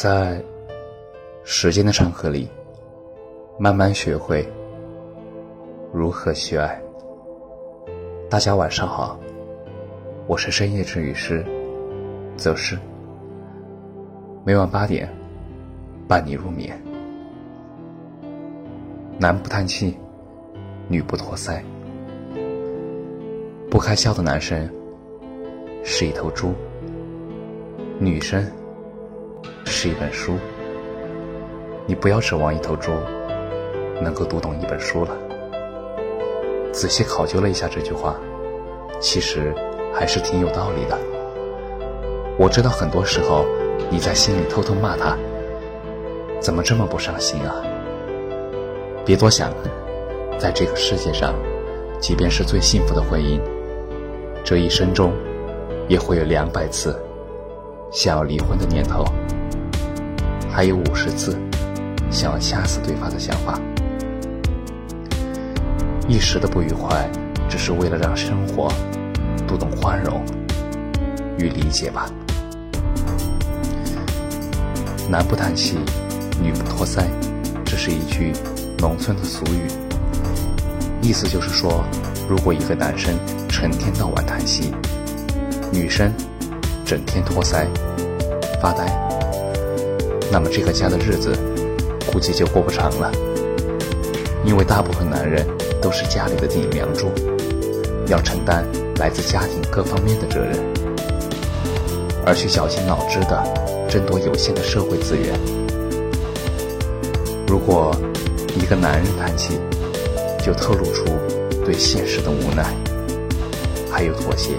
在时间的长河里，慢慢学会如何去爱。大家晚上好，我是深夜治愈师，则是每晚八点伴你入眠。男不叹气，女不托腮，不开窍的男生是一头猪，女生。是一本书，你不要指望一头猪能够读懂一本书了。仔细考究了一下这句话，其实还是挺有道理的。我知道很多时候你在心里偷偷骂他，怎么这么不上心啊？别多想，在这个世界上，即便是最幸福的婚姻，这一生中也会有两百次想要离婚的念头。还有五十次想要掐死对方的想法，一时的不愉快，只是为了让生活读懂宽容与理解吧。男不叹气，女不托腮，这是一句农村的俗语，意思就是说，如果一个男生成天到晚叹息，女生整天托腮发呆。那么这个家的日子估计就过不长了，因为大部分男人都是家里的顶梁柱，要承担来自家庭各方面的责任，而去绞尽脑汁的争夺有限的社会资源。如果一个男人叹气，就透露出对现实的无奈，还有妥协，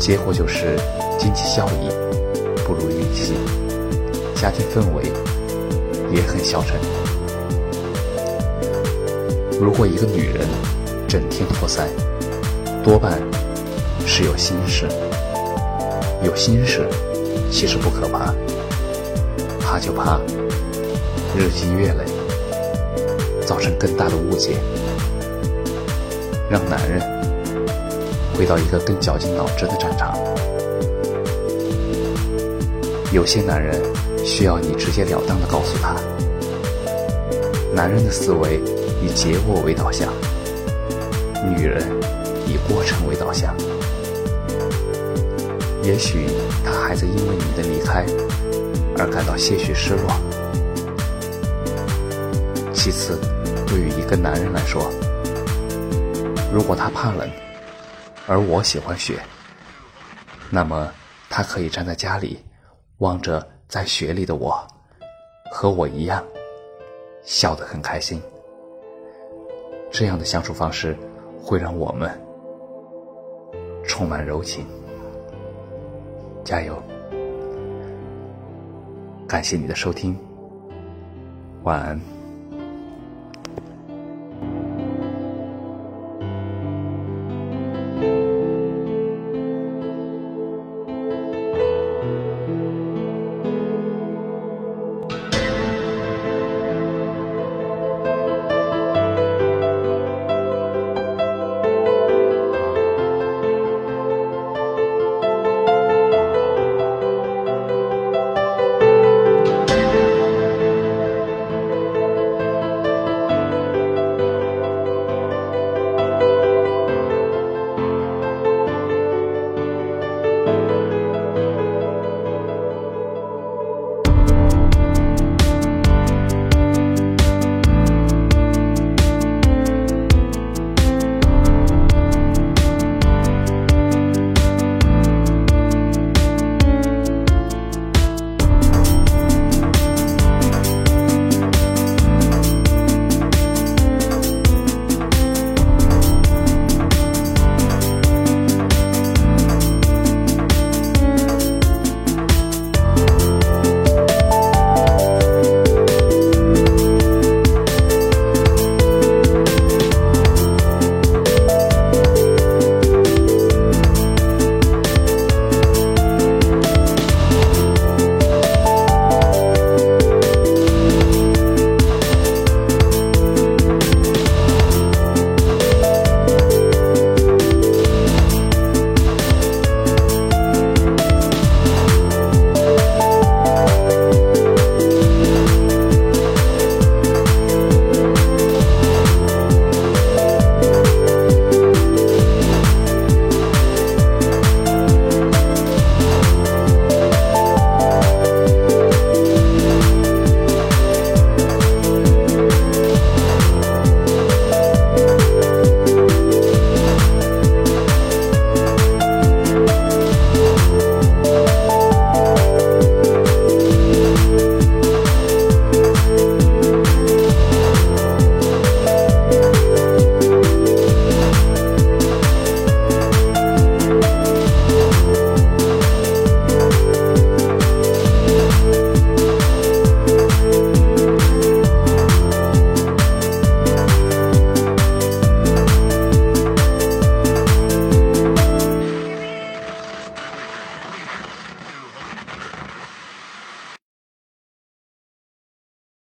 结果就是经济效益不如预期。家庭氛围也很消沉。如果一个女人整天托腮，多半是有心事。有心事其实不可怕，怕就怕日积月累，造成更大的误解，让男人回到一个更绞尽脑汁的战场。有些男人。需要你直截了当的告诉他，男人的思维以结果为导向，女人以过程为导向。也许他还在因为你的离开而感到些许失落。其次，对于一个男人来说，如果他怕冷，而我喜欢雪，那么他可以站在家里，望着。在雪里的我，和我一样，笑得很开心。这样的相处方式，会让我们充满柔情。加油！感谢你的收听，晚安。